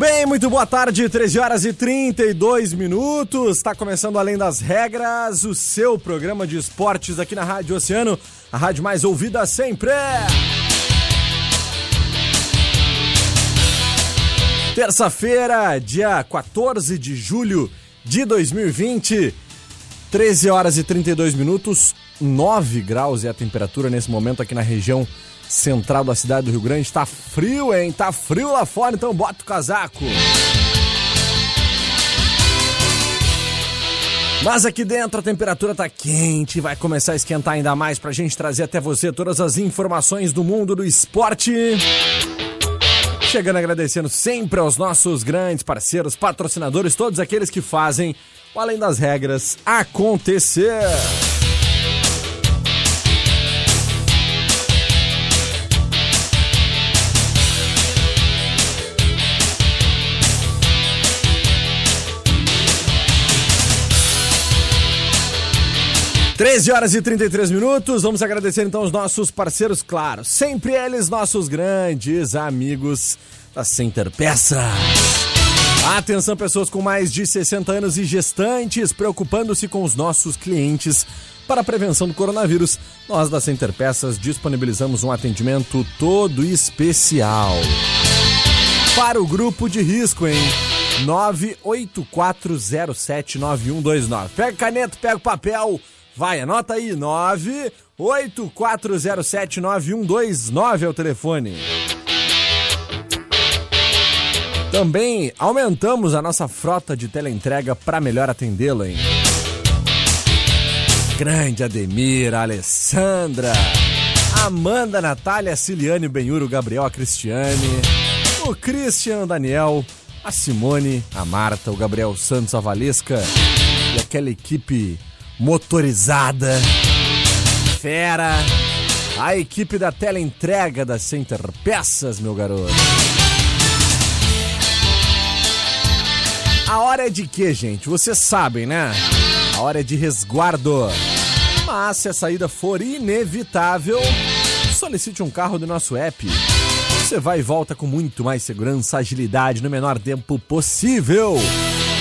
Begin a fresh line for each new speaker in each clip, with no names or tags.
Bem, muito boa tarde, 13 horas e 32 minutos. Está começando Além das Regras, o seu programa de esportes aqui na Rádio Oceano, a rádio mais ouvida sempre. Terça-feira, dia 14 de julho de 2020, 13 horas e 32 minutos, 9 graus é a temperatura nesse momento aqui na região central da cidade do Rio Grande. Tá frio, hein? Tá frio lá fora, então bota o casaco. Mas aqui dentro a temperatura tá quente, vai começar a esquentar ainda mais pra gente trazer até você todas as informações do mundo do esporte. Chegando agradecendo sempre aos nossos grandes parceiros, patrocinadores, todos aqueles que fazem Além das Regras acontecer. 13 horas e 33 minutos. Vamos agradecer então os nossos parceiros, claro. Sempre eles, nossos grandes amigos da Center Peças. Atenção, pessoas com mais de 60 anos e gestantes, preocupando-se com os nossos clientes. Para a prevenção do coronavírus, nós da Center Peças disponibilizamos um atendimento todo especial. Para o grupo de risco, hein? 984079129. Pega caneta, pega papel Vai, anota aí, 984079129 é o telefone. Também aumentamos a nossa frota de teleentrega para melhor atendê-lo, hein? Grande Ademir, Alessandra, Amanda, Natália, Ciliane, Benhuro, Gabriel, a Cristiane, o Christian, Daniel, a Simone, a Marta, o Gabriel Santos, a Valesca e aquela equipe motorizada, fera, a equipe da teleentrega da Center Peças, meu garoto. A hora é de quê, gente? Vocês sabem, né? A hora é de resguardo. Mas se a saída for inevitável, solicite um carro do nosso app. Você vai e volta com muito mais segurança, agilidade no menor tempo possível.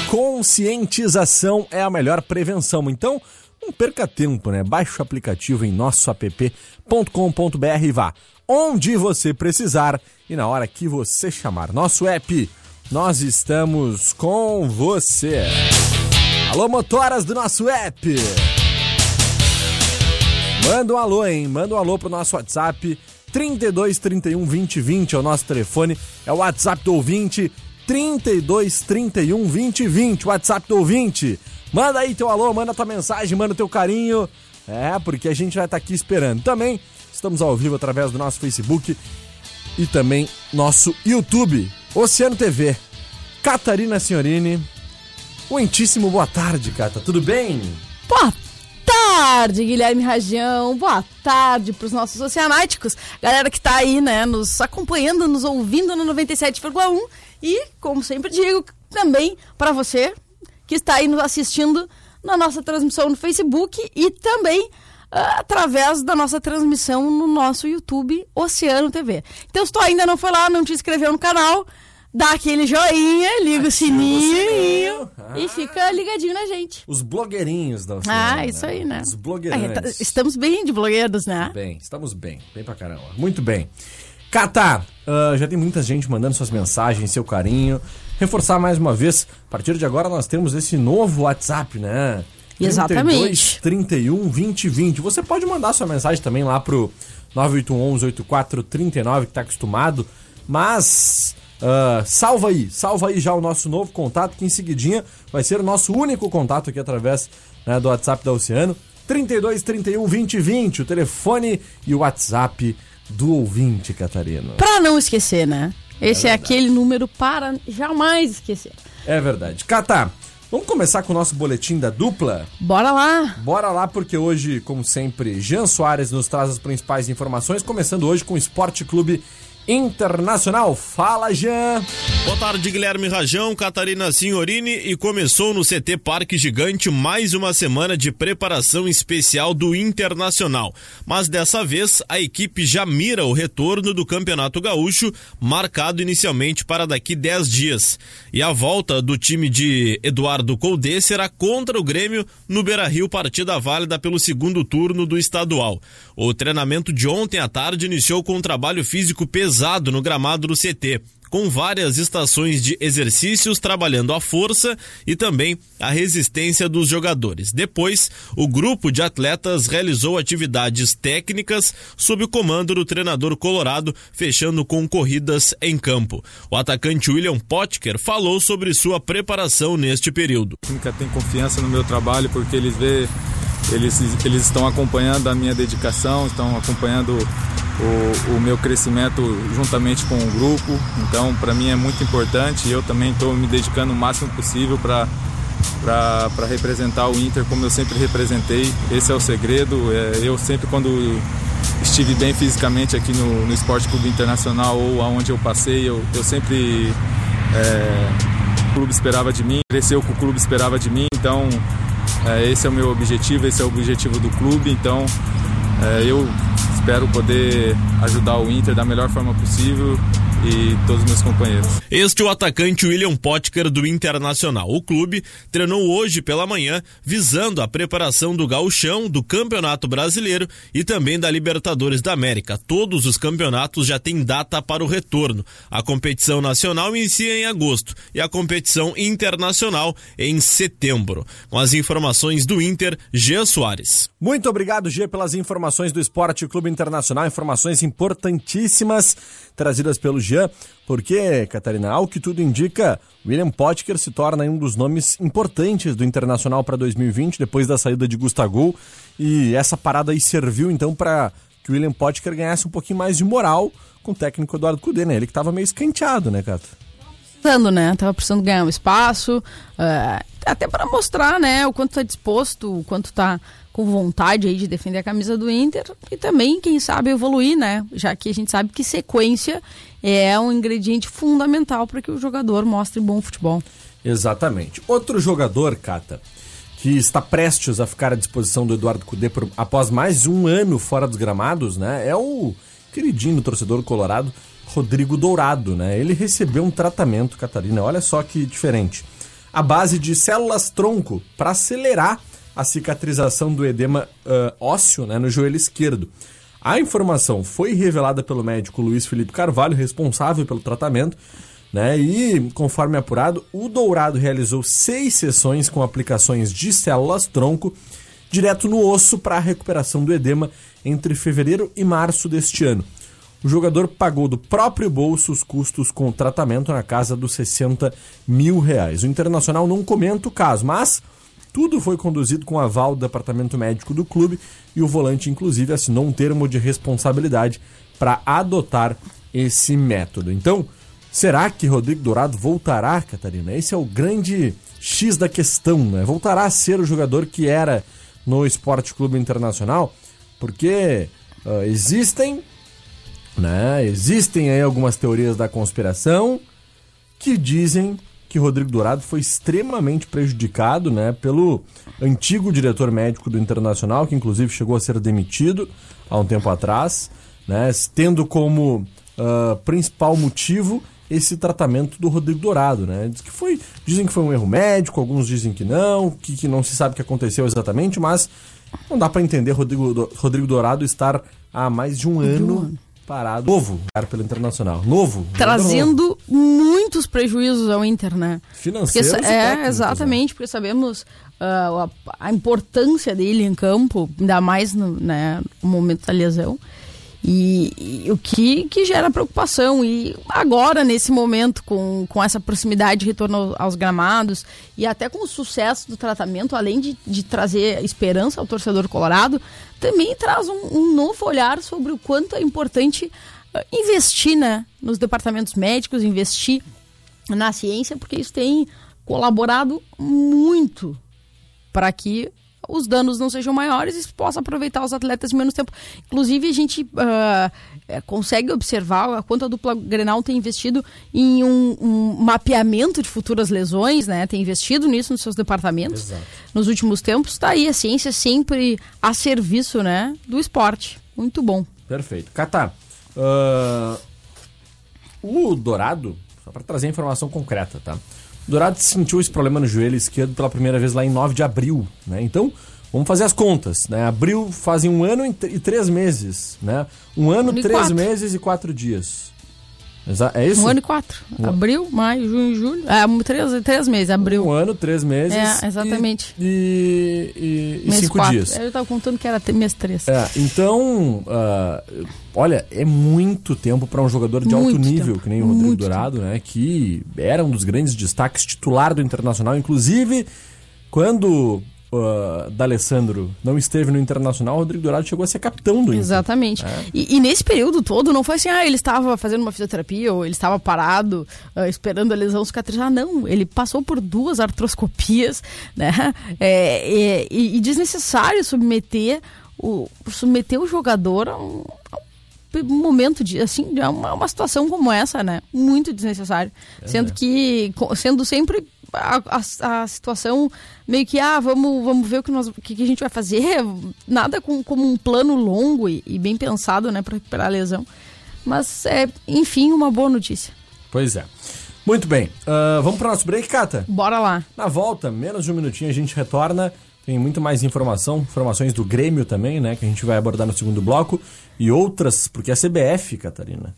Conscientização é a melhor prevenção. Então, não perca tempo, né? Baixe o aplicativo em nossoapp.com.br e vá onde você precisar e na hora que você chamar. Nosso app, nós estamos com você. Alô, motoras do nosso app! Manda um alô, hein? Manda um alô pro nosso WhatsApp 32 31 20 20 é o nosso telefone, é o WhatsApp do ouvinte 32 31 20 20, WhatsApp do ouvinte. Manda aí teu alô, manda tua mensagem, manda teu carinho. É, porque a gente vai estar tá aqui esperando. Também estamos ao vivo através do nosso Facebook e também nosso YouTube, Oceano TV. Catarina Senhorini, muitíssimo boa tarde, Cata. Tudo bem?
Boa tarde, Guilherme Rajão. Boa tarde para os nossos oceanáticos. Galera que tá aí, né, nos acompanhando, nos ouvindo no 97,1. E, como sempre digo, também para você que está aí nos assistindo na nossa transmissão no Facebook e também ah, através da nossa transmissão no nosso YouTube Oceano TV. Então, se tu ainda não foi lá, não te inscreveu no canal, dá aquele joinha, liga o sininho
Ah.
e fica ligadinho na gente.
Os blogueirinhos da Oceano.
Ah, isso aí, né?
Os blogueirinhos.
tá- estamos bem de blogueiros, né?
Bem, estamos bem, bem pra caramba. Muito bem. Cata, ah, já tem muita gente mandando suas mensagens, seu carinho. Reforçar mais uma vez, a partir de agora nós temos esse novo WhatsApp, né?
Exatamente.
31 20 20. Você pode mandar sua mensagem também lá pro 981 8439 que tá acostumado, mas ah, salva aí, salva aí já o nosso novo contato, que em seguidinha vai ser o nosso único contato aqui através né, do WhatsApp da Oceano. 32 31 20 20, o telefone e o WhatsApp do ouvinte, Catarina.
Pra não esquecer, né? Esse é, aquele número para jamais esquecer.
É verdade. Cata, vamos começar com o nosso boletim da dupla?
Bora lá!
Bora lá, porque hoje, como sempre, Jean Soares nos traz as principais informações, começando hoje com o Esporte Clube Internacional. Fala, Jean!
Boa tarde, Guilherme Rajão, Catarina Signorini e começou no CT Parque Gigante mais uma semana de preparação especial do Internacional. Mas dessa vez a equipe já mira o retorno do Campeonato Gaúcho, marcado inicialmente para daqui 10 dias. E a volta do time de Eduardo Colde será contra o Grêmio no Beira-Rio, partida válida pelo segundo turno do estadual. O treinamento de ontem à tarde iniciou com um trabalho físico pesado no gramado do CT com várias estações de exercícios trabalhando a força e também a resistência dos jogadores. Depois, o grupo de atletas realizou atividades técnicas sob o comando do treinador colorado, fechando com corridas em campo. O atacante William Potker falou sobre sua preparação neste período.
A tem confiança no meu trabalho porque eles vê, eles, eles estão acompanhando a minha dedicação, estão acompanhando o, o meu crescimento juntamente com o grupo. Então, para mim é muito importante e eu também estou me dedicando o máximo possível para para representar o Inter como eu sempre representei. Esse é o segredo. É, eu sempre quando estive bem fisicamente aqui no, no Esporte Clube Internacional ou aonde eu passei, eu, eu sempre é, o clube esperava de mim, cresceu o que o clube esperava de mim, então é, esse é o meu objetivo, esse é o objetivo do clube, então é, eu espero poder ajudar o Inter da melhor forma possível e todos os meus companheiros.
Este é o atacante William Potker do Internacional. O clube treinou hoje pela manhã visando a preparação do gauchão, do Campeonato Brasileiro e também da Libertadores da América. Todos os campeonatos já têm data para o retorno. A competição nacional inicia em agosto e a competição internacional em setembro. Com as informações do Inter, Jean Soares.
Muito obrigado, G, pelas informações do Esporte Clube Internacional, informações importantíssimas trazidas pelo Jean, porque, Catarina, ao que tudo indica, William Potker se torna um dos nomes importantes do Internacional para 2020, depois da saída de Gustavo, e essa parada aí serviu então para que o William Potker ganhasse um pouquinho mais de moral com o técnico Eduardo Cudê, né? Ele que estava meio escanteado, né, Cata?
Precisando, né? Tava precisando ganhar um espaço, eh, até para mostrar, né, o quanto tá disposto, o quanto tá com vontade aí de defender a camisa do Inter e também, quem sabe, evoluir, né? Já que a gente sabe que sequência é um ingrediente fundamental para que o jogador mostre bom futebol.
Exatamente. Outro jogador, Cata, que está prestes a ficar à disposição do Eduardo Cudê por, após mais um ano fora dos gramados, né? É o queridinho do torcedor colorado, Rodrigo Dourado, né? Ele recebeu um tratamento, Catarina, olha só que diferente. A base de células tronco para acelerar a cicatrização do edema uh, ósseo né, no joelho esquerdo. A informação foi revelada pelo médico Luiz Felipe Carvalho, responsável pelo tratamento, né? E, conforme apurado, o Dourado realizou seis sessões com aplicações de células-tronco direto no osso para a recuperação do edema entre fevereiro e março deste ano. O jogador pagou do próprio bolso os custos com o tratamento na casa dos 60 mil reais. O Internacional não comenta o caso, mas tudo foi conduzido com aval do departamento médico do clube e o volante, inclusive, assinou um termo de responsabilidade para adotar esse método. Então, será que Rodrigo Dourado voltará, Catarina? Esse é o grande X da questão, né? Voltará a ser o jogador que era no Esporte Clube Internacional? Porque uh, existem, né? Existem aí algumas teorias da conspiração que dizem que Rodrigo Dourado foi extremamente prejudicado, né, pelo antigo diretor médico do Internacional, que inclusive chegou a ser demitido há um tempo atrás, né, tendo como uh, principal motivo esse tratamento do Rodrigo Dourado, né? Diz que foi, dizem que foi um erro médico, alguns dizem que não, que, que não se sabe o que aconteceu exatamente, mas não dá para entender Rodrigo, Rodrigo Dourado estar há mais de um ano parado. Novo, cara, pelo Internacional. Novo.
Trazendo novo. muitos prejuízos ao Inter, né?
Financeiros
porque, É, né? exatamente, né? porque sabemos uh, a, a, importância dele em campo, ainda mais no, né, no momento da lesão. E, e, o que, que gera preocupação. E agora, nesse momento, com, com essa proximidade de retorno aos gramados e até com o sucesso do tratamento, além de, de trazer esperança ao torcedor colorado, também traz um, um novo olhar sobre o quanto é importante uh, investir né, nos departamentos médicos, investir na ciência, porque isso tem colaborado muito para que os danos não sejam maiores e possa aproveitar os atletas de menos tempo. Inclusive, a gente uh, consegue observar a quanto a dupla Grenal tem investido em um, um, mapeamento de futuras lesões, né? Tem investido nisso nos seus departamentos Exato. nos últimos tempos. Está aí a ciência sempre a serviço, né, do esporte. Muito bom.
Perfeito. Catar, uh, o Dourado, só para trazer informação concreta, tá? Dourado sentiu esse problema no joelho esquerdo pela primeira vez lá em 9 de abril, né? Então, vamos fazer as contas, né? Abril fazem um ano e três meses, né? Um ano, três quatro. meses e quatro dias. É isso?
Um ano e quatro. Um... Abril, maio, junho, julho. É, três, três meses, abril.
Um ano, três meses.
É, exatamente.
E, e, e cinco quatro. dias.
Eu estava contando que era mês três.
É, então, uh, olha, é muito tempo para um jogador de muito alto nível, tempo. que nem o Rodrigo muito Dourado, tempo. né? Que era um dos grandes destaques titular do Internacional. Inclusive, quando uh, D'Alessandro não esteve no Internacional, o Rodrigo Dourado chegou a ser capitão do Inter.
Exatamente. É. E, e, nesse período todo, não foi assim, ah, ele estava fazendo uma fisioterapia ou ele estava parado uh, esperando a lesão cicatrizar. Não, ele passou por duas artroscopias, né? É, é, e, e desnecessário submeter o, submeter o jogador a um, um momento de assim uma, uma situação como essa né muito desnecessário é, sendo que sendo sempre a, a, a, situação meio que, ah, vamos, vamos ver o que, nós, o que, a gente vai fazer. Nada com, como um plano longo e, e bem pensado, né, para recuperar a lesão. Mas é, enfim, uma boa notícia.
Pois é. Muito bem. Uh, vamos para o nosso break, Cata?
Bora lá.
Na volta, menos de um minutinho, a gente retorna. Tem muito mais informação, informações do Grêmio também, né? Que a gente vai abordar no segundo bloco. E outras, porque a CBF, Catarina,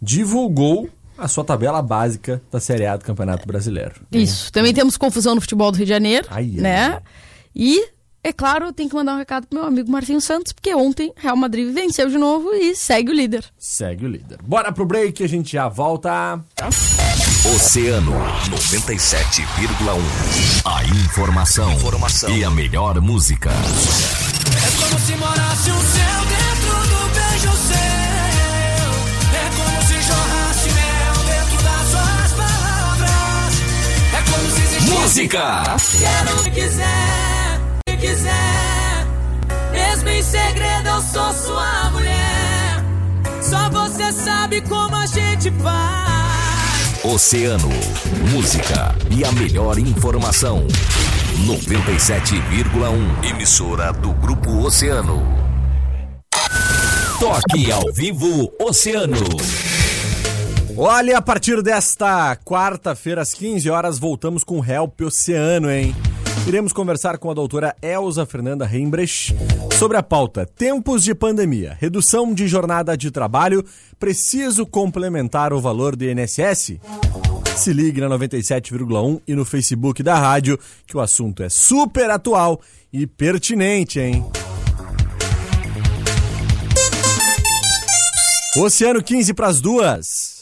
divulgou a sua tabela básica da Série A do Campeonato Brasileiro.
Isso. Também temos confusão no futebol do Rio de Janeiro, ai, né? Ai. E, é claro, tem que mandar um recado pro meu amigo Marcinho Santos, porque ontem Real Madrid venceu de novo e segue o líder.
Segue o líder. Bora pro break, a gente já volta.
Oceano 97,1. A informação, informação, e a melhor música. É como se morasse um céu dentro música. Quero o que quiser, que quiser. Mesmo em segredo, eu sou sua mulher. Só você sabe como a gente faz. Oceano, música e a melhor informação. 97,1 emissora do Grupo Oceano. Toque ao vivo Oceano.
Olha, a partir desta quarta-feira, às 15 horas, voltamos com o Help Oceano, hein? Iremos conversar com a doutora Elza Fernanda Reimbrecht sobre a pauta Tempos de pandemia, redução de jornada de trabalho, preciso complementar o valor do INSS? Se ligue na 97,1 e no Facebook da rádio, que o assunto é super atual e pertinente, hein? Oceano 15 para as duas.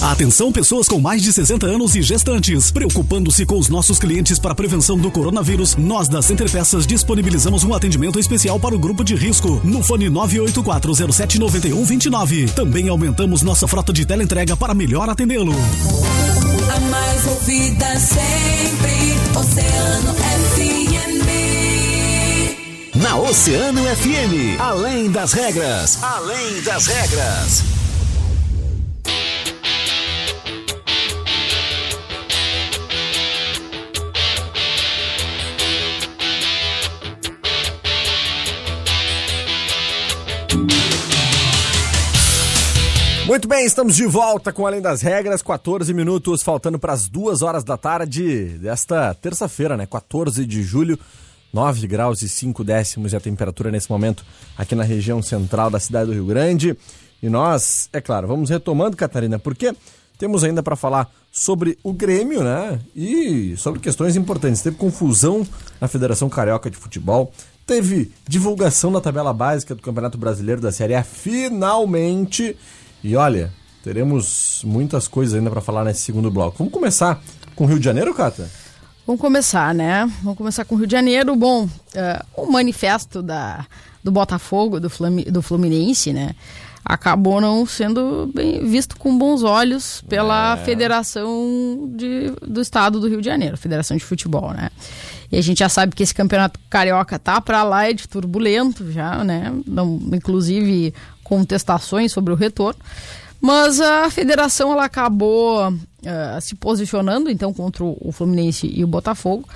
Atenção pessoas com mais de 60 anos e gestantes. Preocupando-se com os nossos clientes para a prevenção do coronavírus, nós da Center Peças disponibilizamos um atendimento especial para o grupo de risco no fone 984079129. Também aumentamos nossa frota de teleentrega para melhor atendê-lo.
A mais ouvida sempre, Oceano FM.
Na Oceano FM, além das regras, além das regras.
Muito bem, estamos de volta com Além das Regras, 14 minutos, faltando para as duas horas da tarde desta terça-feira, né? 14 de julho, 9 graus e 5 décimos e a temperatura nesse momento aqui na região central da cidade do Rio Grande. E nós, é claro, vamos retomando, Catarina, porque temos ainda para falar sobre o Grêmio, né? E sobre questões importantes. Teve confusão na Federação Carioca de Futebol, teve divulgação da tabela básica do Campeonato Brasileiro da Série A finalmente. E olha, teremos muitas coisas ainda para falar nesse segundo bloco. Vamos começar com o Rio de Janeiro, Cata?
Vamos começar, né? Vamos começar com o Rio de Janeiro. Bom, uh, o manifesto da, do Botafogo, do, Flami, do Fluminense, né? Acabou não sendo bem visto com bons olhos pela é. Federação de, do Estado do Rio de Janeiro, Federação de Futebol, né? E a gente já sabe que esse campeonato carioca tá para lá é de turbulento já, né? Não, inclusive contestações sobre o retorno. Mas a federação ela acabou uh, se posicionando então contra o Fluminense e o Botafogo,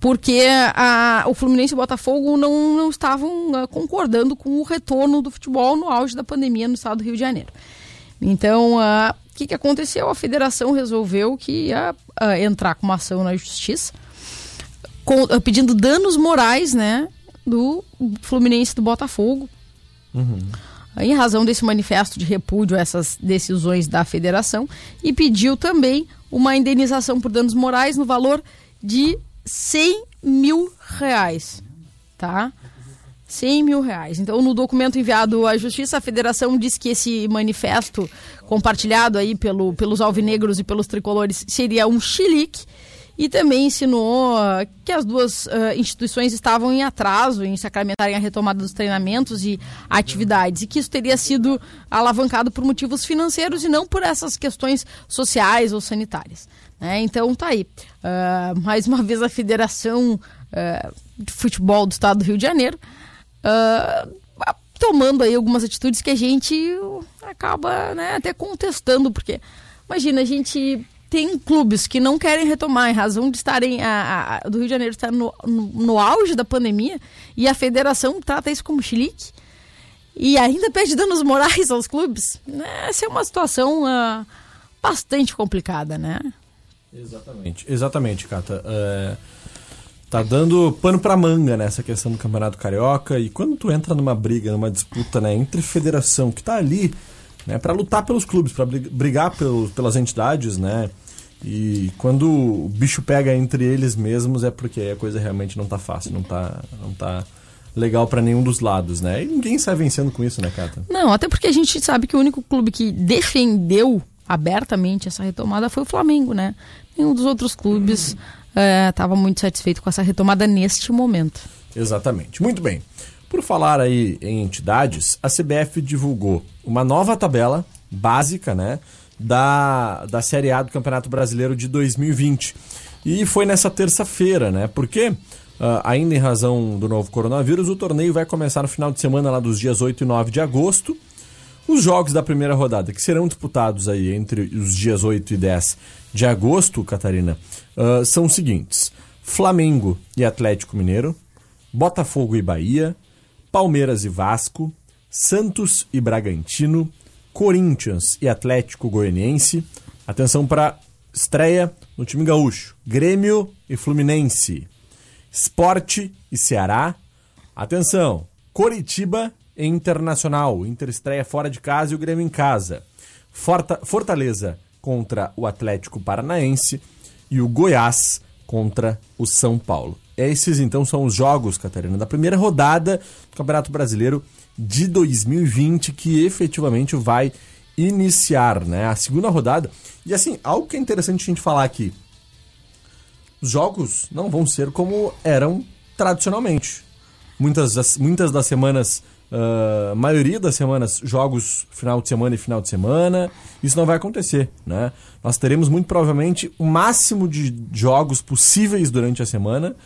porque o Fluminense e o Botafogo não, não estavam uh, concordando com o retorno do futebol no auge da pandemia no estado do Rio de Janeiro. Então, o uh, que, que aconteceu? A federação resolveu que ia entrar com uma ação na justiça, com, pedindo danos morais né, do Fluminense e do Botafogo. Uhum em razão desse manifesto de repúdio a essas decisões da federação e pediu também uma indenização por danos morais no valor de 100 mil reais, tá? 100 mil reais. Então, no documento enviado à Justiça, a Federação diz que esse manifesto compartilhado aí pelo, pelos alvinegros e pelos tricolores seria um chilique e também ensinou que as duas uh, instituições estavam em atraso em sacramentarem a retomada dos treinamentos e atividades, e que isso teria sido alavancado por motivos financeiros e não por essas questões sociais ou sanitárias. Né? Então tá aí. Uh, mais uma vez a Federação uh, de Futebol do Estado do Rio de Janeiro tomando aí algumas atitudes que a gente acaba né, até contestando, porque imagina, a gente tem clubes que não querem retomar em razão de estarem a, a do Rio de Janeiro estar no, no, no, auge da pandemia e a federação trata isso como chilique e ainda pede danos morais aos clubes. Né? Essa é uma situação uh, bastante complicada, né?
Exatamente, exatamente, Cata. É, tá dando pano pra manga nessa questão do Campeonato Carioca e quando tu entra numa briga, numa disputa né, entre federação que tá ali né, para lutar pelos clubes, para brigar pelos, pelas entidades, né? E quando o bicho pega entre eles mesmos é porque a coisa realmente não tá fácil, não tá, não tá legal para nenhum dos lados, né? E ninguém sai vencendo com isso, né, Cata?
Não, até porque a gente sabe que o único clube que defendeu abertamente essa retomada foi o Flamengo, né? Nenhum dos outros clubes estava uhum. é, muito satisfeito com essa retomada neste momento.
Exatamente. Muito bem. Por falar aí em entidades, a CBF divulgou uma nova tabela básica, né, da, da Série A do Campeonato Brasileiro de 2020. E foi nessa terça-feira, né? Porque, uh, ainda em razão do novo coronavírus, o torneio vai começar no final de semana, lá dos dias 8 e 9 de agosto. Os jogos da primeira rodada, que serão disputados aí entre os dias 8 e 10 de agosto, Catarina, uh, são os seguintes: Flamengo e Atlético Mineiro, Botafogo e Bahia, Palmeiras e Vasco, Santos e Bragantino, Corinthians e Atlético Goianiense. Atenção para estreia no time gaúcho. Grêmio e Fluminense. Esporte e Ceará. Atenção, Coritiba e Internacional. Inter estreia fora de casa e o Grêmio em casa. Forta- Fortaleza contra o Atlético Paranaense e o Goiás contra o São Paulo. Esses então são os jogos, Catarina, da primeira rodada do Campeonato Brasileiro de 2020 que efetivamente vai iniciar, né? A segunda rodada. E assim, algo que é interessante a gente falar aqui. Os jogos não vão ser como eram tradicionalmente. Muitas das, muitas das semanas, a maioria das semanas, jogos final de semana e final de semana. Isso não vai acontecer, né? Nós teremos muito provavelmente o máximo de jogos possíveis durante a semana.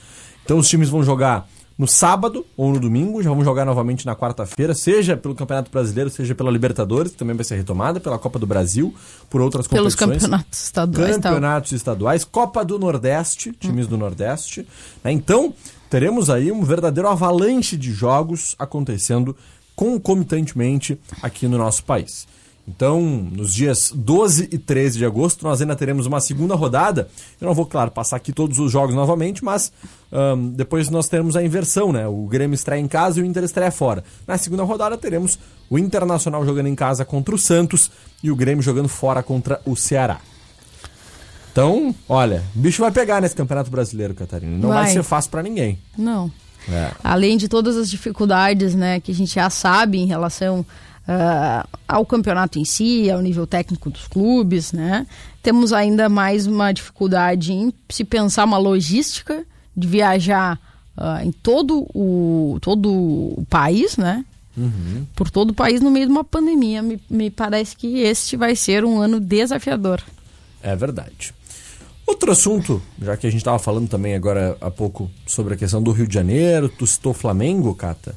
Então os times vão jogar no sábado ou no domingo, já vamos jogar novamente na quarta-feira, seja pelo Campeonato Brasileiro, seja pela Libertadores, que também vai ser retomada, pela Copa do Brasil, por outras
Pelos
competições.
campeonatos estaduais tal.
Campeonatos estaduais, Copa do Nordeste, times do Nordeste. né? Então, teremos aí um verdadeiro avalanche de jogos acontecendo concomitantemente aqui no nosso país. Então, nos dias 12 e 13 de agosto, nós ainda teremos uma segunda rodada. Eu não vou, claro, passar aqui todos os jogos novamente, mas ahn, depois nós teremos a inversão, né? O Grêmio estreia em casa e o Inter estreia fora. Na segunda rodada teremos o Internacional jogando em casa contra o Santos e o Grêmio jogando fora contra o Ceará. Então, olha, o bicho vai pegar nesse Campeonato Brasileiro, Catarina. Não vai,
Vai.
ser fácil pra ninguém.
Não.
É.
Além de todas as dificuldades, né, que a gente já sabe em relação ah, ao campeonato em si, ao nível técnico dos clubes, né, temos ainda mais uma dificuldade em se pensar uma logística de viajar ah, em todo o todo o país, né, por todo o país no meio de uma pandemia. Me, me parece que este vai ser um ano desafiador.
É verdade. Outro assunto, já que a gente estava falando também agora há pouco sobre a questão do Rio de Janeiro, tu citou Flamengo, Cata.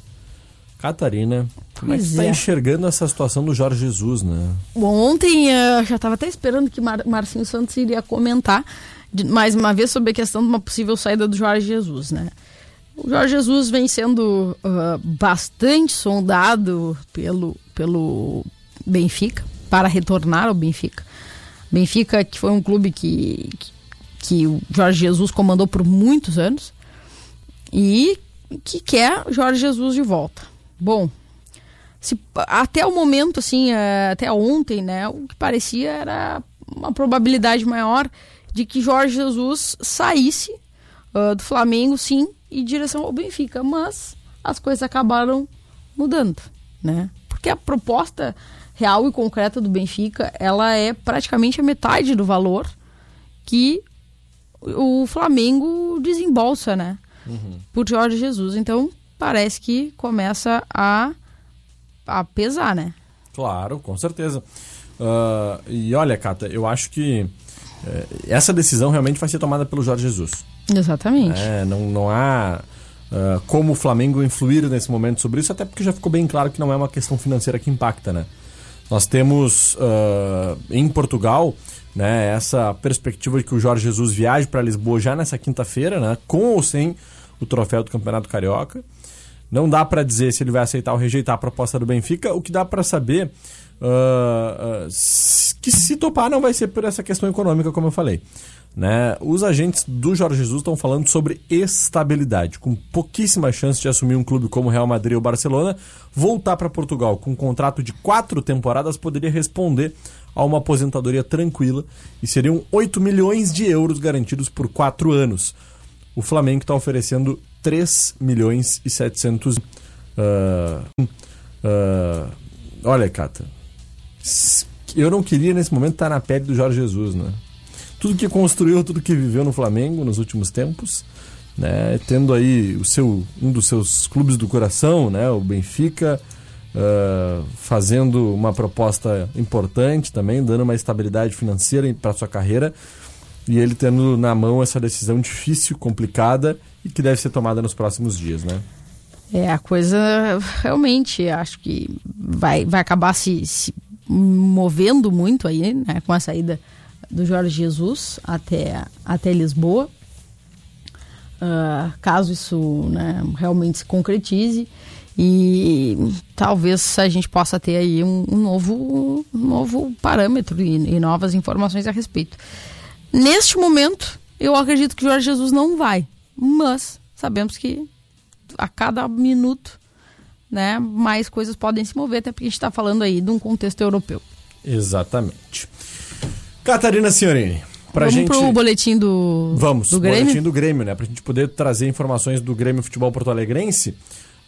Catarina, como é que
Pois
tu tá
é.
enxergando essa situação do Jorge Jesus, né?
Bom, ontem eh, eu já estava até esperando que Mar Marcinho Santos iria comentar de- mais uma vez sobre a questão de uma possível saída do Jorge Jesus, né? O Jorge Jesus vem sendo ah, bastante sondado pelo, pelo Benfica para retornar ao Benfica. Benfica, que foi um clube que, que, que o Jorge Jesus comandou por muitos anos e que quer Jorge Jesus de volta. Bom, se, até o momento, assim, eh, até ontem, né, o que parecia era uma probabilidade maior de que Jorge Jesus saísse ah, do Flamengo, sim, em direção ao Benfica, mas as coisas acabaram mudando, né? Porque a proposta real e concreta do Benfica, ela é praticamente a metade do valor que o Flamengo desembolsa, né? Por Jorge Jesus. Então, parece que começa a, a pesar, né?
Claro, com certeza. Ah, e olha, Cata, eu acho que eh, essa decisão realmente vai ser tomada pelo Jorge Jesus.
Exatamente.
É, não, não há ah, como o Flamengo influir nesse momento sobre isso, até porque já ficou bem claro que não é uma questão financeira que impacta, né? Nós temos ah, em Portugal né, essa perspectiva de que o Jorge Jesus viaje para Lisboa já nessa quinta-feira, né, com ou sem o troféu do Campeonato Carioca. Não dá para dizer se ele vai aceitar ou rejeitar a proposta do Benfica. O que dá para saber ah, s- que se topar não vai ser por essa questão econômica, como eu falei. Né? Os agentes do Jorge Jesus estão falando sobre estabilidade, com pouquíssima chance de assumir um clube como Real Madrid ou Barcelona, voltar para Portugal com um contrato de quatro temporadas poderia responder a uma aposentadoria tranquila e seriam 8 milhões de euros garantidos por quatro anos. O Flamengo está oferecendo 3 milhões e 700. ah, ah, olha, Cata, eu não queria nesse momento estar na pele do Jorge Jesus, né? Tudo que construiu, tudo que viveu no Flamengo nos últimos tempos, né? Tendo aí o seu, um dos seus clubes do coração, né? O Benfica, ah, fazendo uma proposta importante também, dando uma estabilidade financeira para sua carreira e ele tendo na mão essa decisão difícil, complicada e que deve ser tomada nos próximos dias, né?
É, a coisa realmente acho que vai, vai acabar se, se movendo muito aí, né, com a saída do Jorge Jesus até, até Lisboa. Ah, caso isso né, realmente se concretize e talvez a gente possa ter aí um, um novo, um novo parâmetro e, e novas informações a respeito. Neste momento, eu acredito que Jorge Jesus não vai, mas sabemos que a cada minuto né, mais coisas podem se mover, até porque a gente está falando aí de um contexto europeu.
Exatamente. Catarina Senhorini,
Vamos
gente...
pro boletim do,
Vamos,
do Grêmio?
boletim do Grêmio, né? Pra gente poder trazer informações do Grêmio Futebol Porto Alegrense.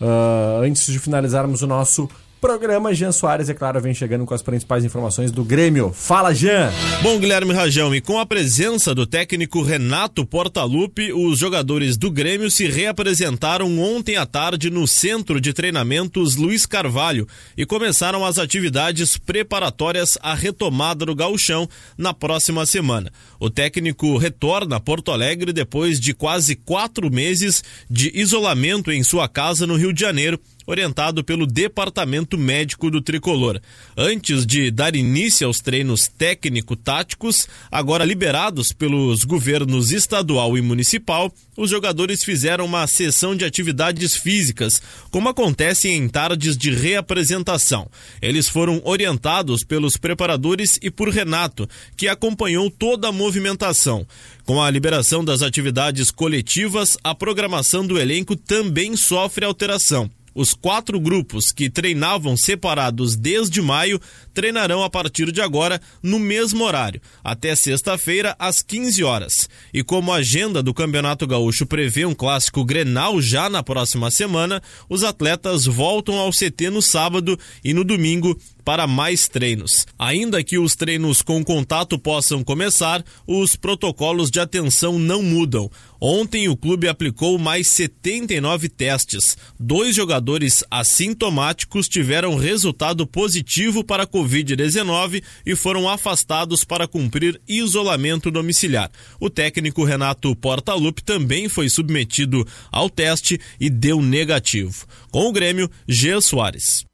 Ah, antes de finalizarmos o nosso programa, Jean Soares, é claro, vem chegando com as principais informações do Grêmio. Fala, Jean!
Bom, Guilherme Rajão, e com a presença do técnico Renato Portaluppi, os jogadores do Grêmio se reapresentaram ontem à tarde no Centro de Treinamentos Luiz Carvalho e começaram as atividades preparatórias à retomada do gauchão na próxima semana. O técnico retorna a Porto Alegre depois de quase quatro meses de isolamento em sua casa no Rio de Janeiro orientado pelo Departamento Médico do Tricolor. Antes de dar início aos treinos técnico-táticos, agora liberados pelos governos estadual e municipal, os jogadores fizeram uma sessão de atividades físicas, como acontece em tardes de reapresentação. Eles foram orientados pelos preparadores e por Renato, que acompanhou toda a movimentação. Com a liberação das atividades coletivas, a programação do elenco também sofre alteração. Os quatro grupos que treinavam separados desde maio treinarão a partir de agora no mesmo horário, até sexta-feira às 15 horas. E como a agenda do Campeonato Gaúcho prevê um clássico Grenal já na próxima semana, os atletas voltam ao CT no sábado e no domingo para mais treinos. Ainda que os treinos com contato possam começar, os protocolos de atenção não mudam. Ontem o clube aplicou mais 79 testes. Dois jogadores assintomáticos tiveram resultado positivo para a Covid-19 e foram afastados para cumprir isolamento domiciliar. O técnico Renato Portaluppi também foi submetido ao teste e deu negativo. Com o Grêmio, G. Soares.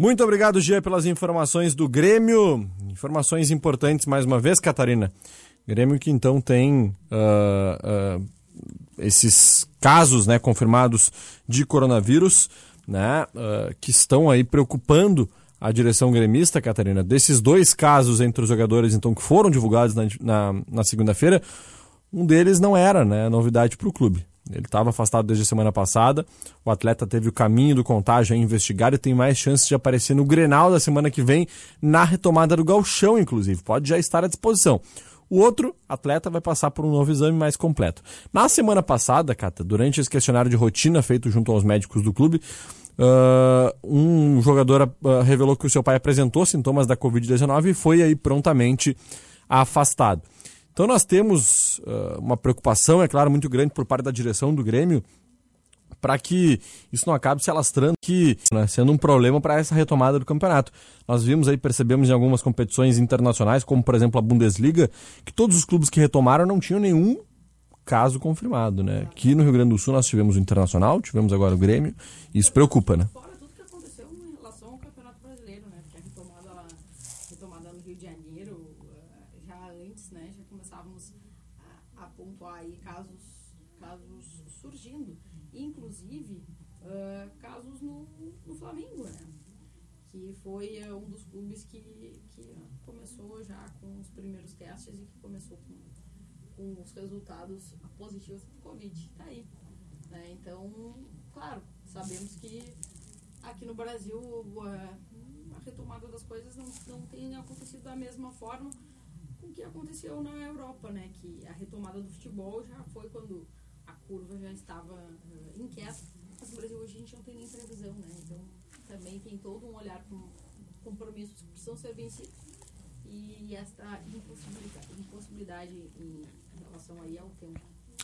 Muito obrigado, Gia, pelas informações do Grêmio. Informações importantes mais uma vez, Catarina. Grêmio que então tem ah, ah, esses casos né, confirmados de coronavírus, né, ah, que estão aí preocupando a direção gremista, Catarina. Desses dois casos entre os jogadores então que foram divulgados na, na, na segunda-feira, um deles não era né, novidade para o clube. Ele estava afastado desde a semana passada. O atleta teve o caminho do contágio a investigar e tem mais chances de aparecer no Grenal da semana que vem, na retomada do Galchão, inclusive. Pode já estar à disposição. O outro atleta vai passar por um novo exame mais completo. Na semana passada, Cata, durante esse questionário de rotina feito junto aos médicos do clube, uh, um jogador uh, revelou que o seu pai apresentou sintomas da Covid-19 e foi aí prontamente afastado. Então nós temos uh, uma preocupação, é claro, muito grande por parte da direção do Grêmio para que isso não acabe se alastrando, que né, sendo um problema para essa retomada do campeonato. Nós vimos aí, percebemos em algumas competições internacionais, como por exemplo a Bundesliga, que todos os clubes que retomaram não tinham nenhum caso confirmado, né? Aqui no Rio Grande do Sul nós tivemos o Internacional, tivemos agora o Grêmio, e isso preocupa, né?
Fora tudo que aconteceu em relação ao Campeonato Brasileiro, né? Porque a retomada, lá- retomada no Rio de Janeiro, eh, já antes, né? Já começávamos a, a pontuar aí casos, casos surgindo. Inclusive, eh, casos no, no Flamengo, né? Que foi eh, um dos clubes que, que eh, começou já com os primeiros testes e que começou com, com os resultados positivos do Covid. Tá aí. Né? Então, claro, sabemos que aqui no Brasil a retomada das coisas não, não tem acontecido da mesma forma com o que aconteceu na Europa, né? Que a retomada do futebol já foi quando a curva já estava eh, inquieta. Mas no Brasil hoje a gente não tem nem previsão, né? Então também tem todo um olhar com compromissos que precisam ser vencidos e esta impossibilidade, impossibilidade em relação aí ao tempo.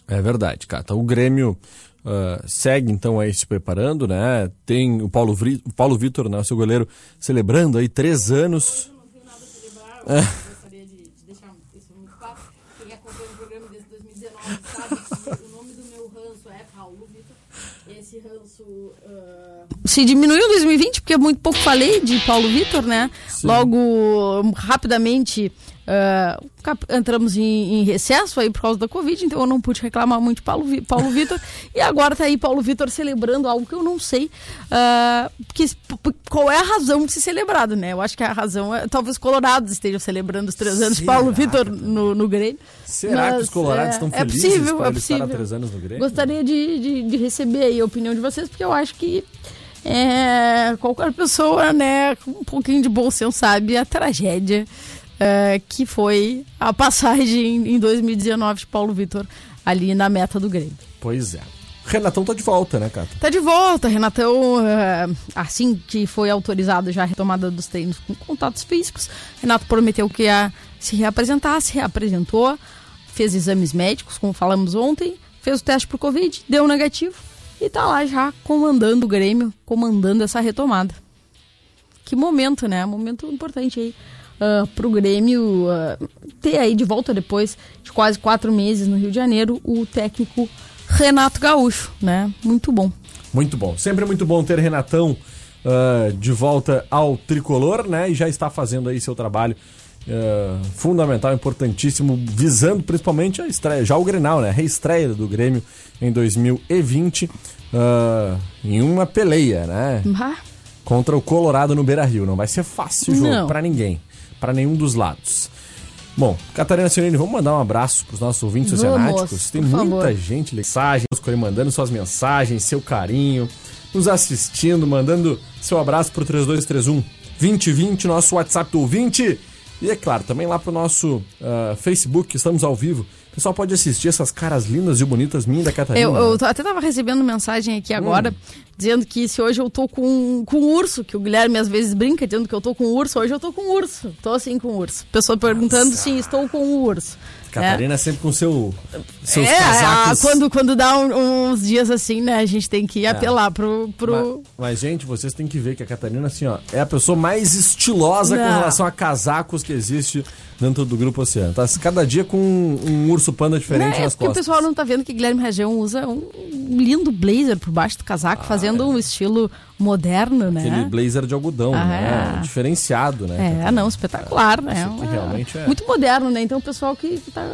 É verdade, Cata. O Grêmio ah, segue então aí se preparando, né? Tem o Paulo, Vri- o Paulo Vitor, né, o seu goleiro, celebrando aí três anos.
Eu não tenho nada a celebrar, eu gostaria de, de deixar isso muito claro. Quem acompanha o programa desde 2019 sabe que o nome do meu ranço é Paulo Vitor. Esse ranço. ah,
Se diminuiu em 2020, porque muito pouco falei de Paulo Vitor, né? Logo, rapidamente, cap- entramos em, em recesso aí por causa da Covid, então eu não pude reclamar muito de Paulo, Paulo Vitor. e agora tá aí Paulo Vitor celebrando algo que eu não sei ah, que, qual é a razão de se celebrado, né? Eu acho que a razão é, talvez os Colorados estejam celebrando os três anos de Paulo Vitor no, no Grêmio.
Será que os colorados
é,
estão
é
felizes
possível, é
estar há
possível.
três anos no Grêmio?
Gostaria de, de, de receber aí a opinião de vocês, porque eu acho que É, qualquer pessoa, né, com um pouquinho de bom senso sabe a tragédia é, que foi a passagem em 2019 de Paulo Vitor ali na meta do Grêmio.
Pois é. Renatão tá de volta, né, Cata?
Tá de volta, Renatão. é, assim que foi autorizado já a retomada dos treinos com contatos físicos, Renato prometeu que ia se reapresentar, se reapresentou, fez exames médicos, como falamos ontem, fez o teste pro Covid, deu negativo e tá lá já comandando o Grêmio, comandando essa retomada. Que momento, né? Momento importante aí uh, pro Grêmio ah, ter aí de volta depois de quase quatro meses no Rio de Janeiro o técnico Renato Gaúcho, né? Muito bom.
Muito bom. Sempre muito bom ter Renatão ah, de volta ao tricolor, né? E já está fazendo aí seu trabalho ah, fundamental, importantíssimo, visando principalmente a estreia, já o Grenal, né? A reestreia do Grêmio em 2020 ah, em uma peleia, né?
Ah,
Contra o Colorado no Beira Rio. Não vai ser fácil o jogo pra ninguém, pra nenhum dos lados. Bom, Catarina Sionini, vamos mandar um abraço pros nossos ouvintes oceanáticos. Tem muita
favor.
gente, mensagem, mandando suas mensagens, seu carinho, nos assistindo, mandando seu abraço pro 3231 2020, nosso WhatsApp do ouvinte. E é claro, também lá pro nosso ah, Facebook, estamos ao vivo. O pessoal pode assistir essas caras lindas e bonitas minhas da Catarina.
Eu, eu tô- até tava recebendo mensagem aqui agora, dizendo que se hoje eu tô com, com urso, que o Guilherme às vezes brinca dizendo que eu tô com urso, hoje eu tô com urso. Tô assim com urso. Pessoa perguntando se estou com o urso.
Catarina sempre com seu, seus
é,
casacos.
ah, quando, quando dá um- uns dias assim, né, a gente tem que apelar pro... pro...
Mas, mas, gente, vocês têm que ver que a Catarina, assim, ó, é a pessoa mais estilosa com
Não.
relação a casacos que existe dentro do Grupo Oceano. Tá cada dia com um, um urso panda diferente
é
nas
porque o
costas.
pessoal não tá vendo que Guilherme Rajão usa um lindo blazer por baixo do casaco, fazendo um estilo moderno, né?
Ah, Aquele blazer de algodão,
Ah,
né?
é.
Diferenciado, né?
É, não, espetacular, né?
Aqui realmente é.
Muito moderno, né? Então o pessoal que tá.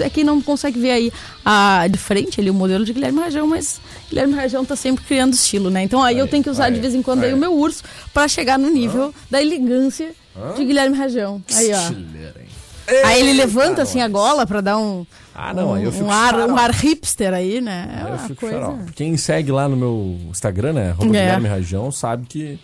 É quem não consegue ver aí a, de frente ali o modelo de Guilherme Rajão, mas Guilherme Rajão tá sempre criando estilo, né? Então aí eu tenho que usar
vai,
de vez em quando aí o meu urso pra chegar no nível da elegância de Guilherme Rajão. Aí, ó. Aí ele levanta assim a gola pra dar um.
Ah, não,
um,
aí eu fico
um ar, um ar hipster aí, né? É uma
fico
coisa.
Quem segue lá no meu Instagram, né? Arroba
É.
Guilherme Rajão, sabe que,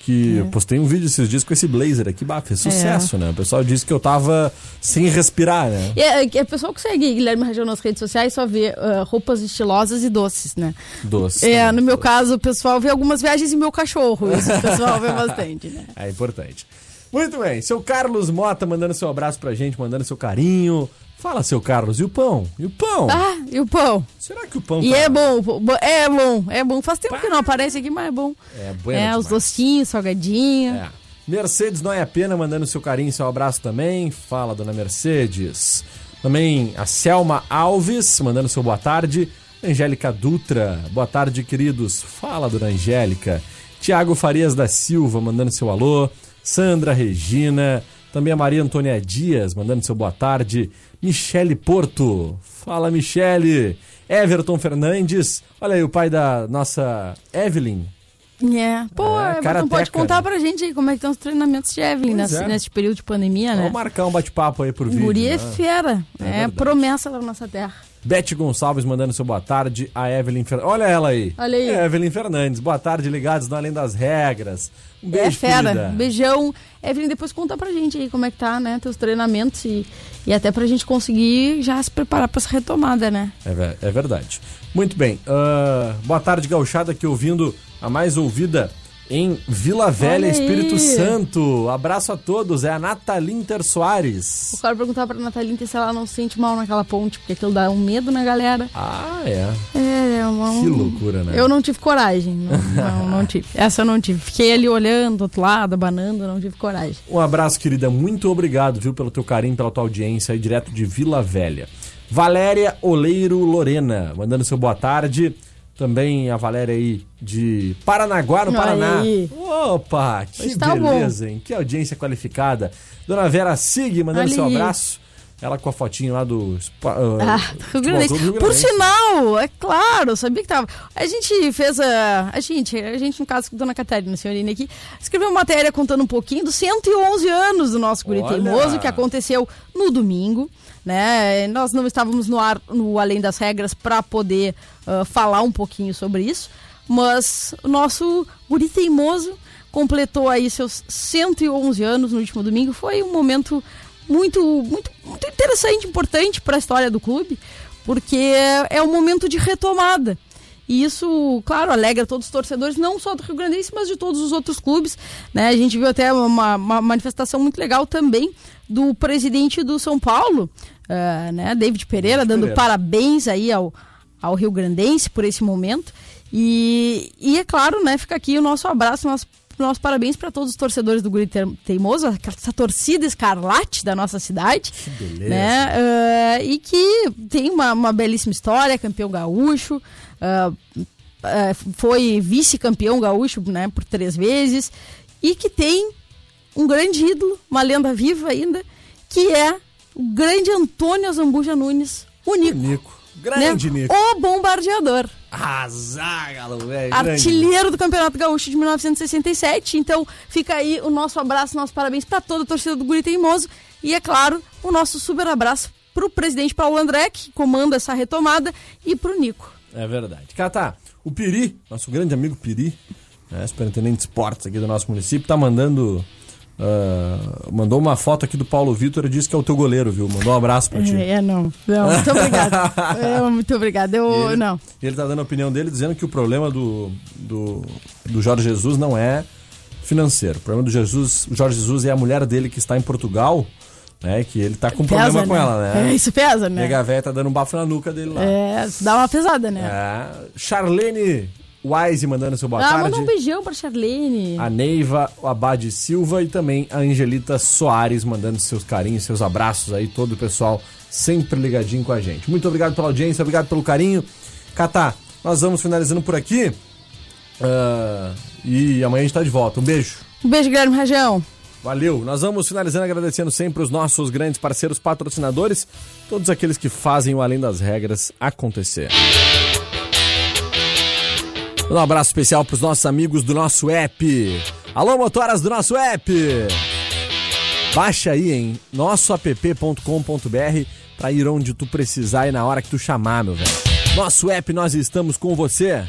que eu postei um vídeo esses dias com esse blazer aqui. Bah, fez
É.
sucesso, né? O pessoal disse que eu tava sem respirar, né?
E é, é, o pessoal que segue Guilherme Rajão nas redes sociais só vê ah, roupas estilosas e doces, né?
Doce.
É, no meu caso, o pessoal vê algumas viagens e meu cachorro. Isso o pessoal vê bastante, né?
É importante. Muito bem, seu Carlos Mota mandando seu abraço pra gente, mandando seu carinho. Fala, seu Carlos, e o pão? E o pão?
Ah, e o pão?
Será que o pão
E
tá-
é bom, é bom, é bom. Faz tempo que não aparece aqui, mas é bom.
É, bueno
É,
demais.
os docinhos, salgadinho.
É. Mercedes não é a pena, mandando seu carinho, seu abraço também. Fala, dona Mercedes. Também a Selma Alves, mandando seu boa tarde. Angélica Dutra, boa tarde, queridos. Fala, dona Angélica. Tiago Farias da Silva, mandando seu alô. Sandra Regina. Também a Maria Antônia Dias, mandando seu boa tarde. Michele Porto. Fala, Michele. Everton Fernandes. Olha aí, o pai da nossa Evelyn.
É. Pô,
É,
não pode contar
né?
pra gente aí como é que estão os treinamentos de Evelyn nesse,
é.
nesse período de pandemia, né?
Vamos marcar um bate-papo aí por vídeo.
Guri é
né?
fera.
É
É, promessa da nossa terra.
Beth Gonçalves mandando seu boa tarde. A Evelyn Fernandes. Olha ela aí.
Olha aí.
Evelyn Fernandes. Boa tarde, ligados no Além das Regras. Um beijo,
é fera.
querida.
Beijão. Evelyn, depois conta pra gente aí como é que tá, né? Teus treinamentos e, e até pra gente conseguir já se preparar pra essa retomada, né?
É, é verdade. Muito bem. ah, boa tarde, gauchada, aqui ouvindo a mais ouvida em Vila Velha. Espírito Santo. Abraço a todos. É a Nathalie Inter Soares.
Eu quero perguntar pra Natalina se ela não se sente mal naquela ponte, porque aquilo dá um medo na galera.
Ah, é.
É, é uma,
Que loucura, né?
Eu não tive coragem. Não, não, não tive. Essa eu não tive. Fiquei ali olhando do outro lado, abanando, não tive coragem.
Um abraço, querida. Muito obrigado, viu, pelo teu carinho, pela tua audiência aí, direto de Vila Velha. Valéria Oleiro Lorena, mandando seu boa tarde. Também a Valéria aí de Paranaguá, no
Olha
Paraná.
aí.
Opa, que
tá
beleza, hein? Que audiência qualificada. Dona Vera Sig, mandando
Olha
seu
aí.
abraço. Ela com a fotinho lá do... spa-
Ah,
ah,
Rio Grande.
Rio
Por sinal, é claro, sabia que tava. A gente fez a. A gente, a gente, no caso, dona Catarina, senhorina aqui, escreveu uma matéria contando um pouquinho dos 111 anos do nosso Guri! Teimoso, que aconteceu no domingo. Né? Nós não estávamos no ar no Além das Regras para poder ah, falar um pouquinho sobre isso. Mas o nosso guri teimoso completou aí seus 111 anos no último domingo. Foi um momento muito, muito, muito interessante, importante para a história do clube, porque é, é um momento de retomada. E isso, claro, alegra todos os torcedores, não só do Rio Grandense, mas de todos os outros clubes. Né? A gente viu até uma, uma manifestação muito legal também do presidente do São Paulo, uh, né? David Pereira, dando
Pereira.
parabéns aí ao, ao Rio Grandense por esse momento. E, e é claro, né, fica aqui o nosso abraço, nosso, nosso parabéns para todos os torcedores do Guri Te- Teimoso, essa torcida escarlate da nossa cidade.
beleza.
Né? eh, e que tem uma, uma belíssima história, campeão gaúcho, ah, foi vice-campeão gaúcho né, por três vezes, e que tem um grande ídolo, uma lenda viva ainda, que é o grande Antônio Zambuja Nunes, o Nico.
Nico. Grande
né?
Nico.
O bombardeador.
Arrasar, galo, velho. grande.
Artilheiro do Campeonato Gaúcho de 1967. Então, fica aí o nosso abraço, nosso parabéns para toda a torcida do Guri Teimoso. E, é claro, o nosso super abraço pro presidente Paulo André, que comanda essa retomada, e pro Nico.
É verdade. Catá, o Piri, nosso grande amigo Piri, né, superintendente de esportes aqui do nosso município, tá mandando. Ah, mandou uma foto aqui do Paulo Vitor e disse que é o teu goleiro, viu? Mandou um abraço pra ti.
É, não. Não, muito obrigado. É, muito obrigado. Eu,
ele,
não.
ele tá dando a opinião dele, dizendo que o problema do, do, do Jorge Jesus não é financeiro. O problema do Jesus, o Jorge Jesus é a mulher dele que está em Portugal, né? Que ele tá com problema
Pesa,
com
né?
ela, né?
É, isso pesa, né?
Nega véia tá dando um bafo na nuca dele lá.
É, dá uma pesada, né?
É. Charlene Wise mandando seu boa
ah,
tarde.
manda um beijão pra Charlene.
A Neiva, o Abade Silva e também a Angelita Soares mandando seus carinhos, seus abraços aí, todo o pessoal sempre ligadinho com a gente. Muito obrigado pela audiência, obrigado pelo carinho. Catá, nós vamos finalizando por aqui. Ah, e amanhã a gente tá de volta. Um beijo.
Um beijo, Guilherme Rajão.
Valeu. Nós vamos finalizando agradecendo sempre os nossos grandes parceiros patrocinadores, todos aqueles que fazem o Além das Regras acontecer. Um abraço especial para os nossos amigos do nosso app. Alô, motoras do nosso app. Baixa aí em nossoapp.com.br para ir onde tu precisar e na hora que tu chamar, meu velho. Nosso app, nós estamos com você.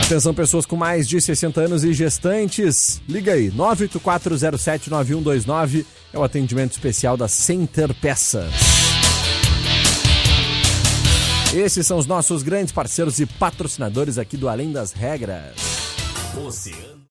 Atenção, pessoas com mais de 60 anos e gestantes. Liga aí, 984079129 é o atendimento especial da Center Peças. Esses são os nossos grandes parceiros e patrocinadores aqui do Além das Regras.
Oceano.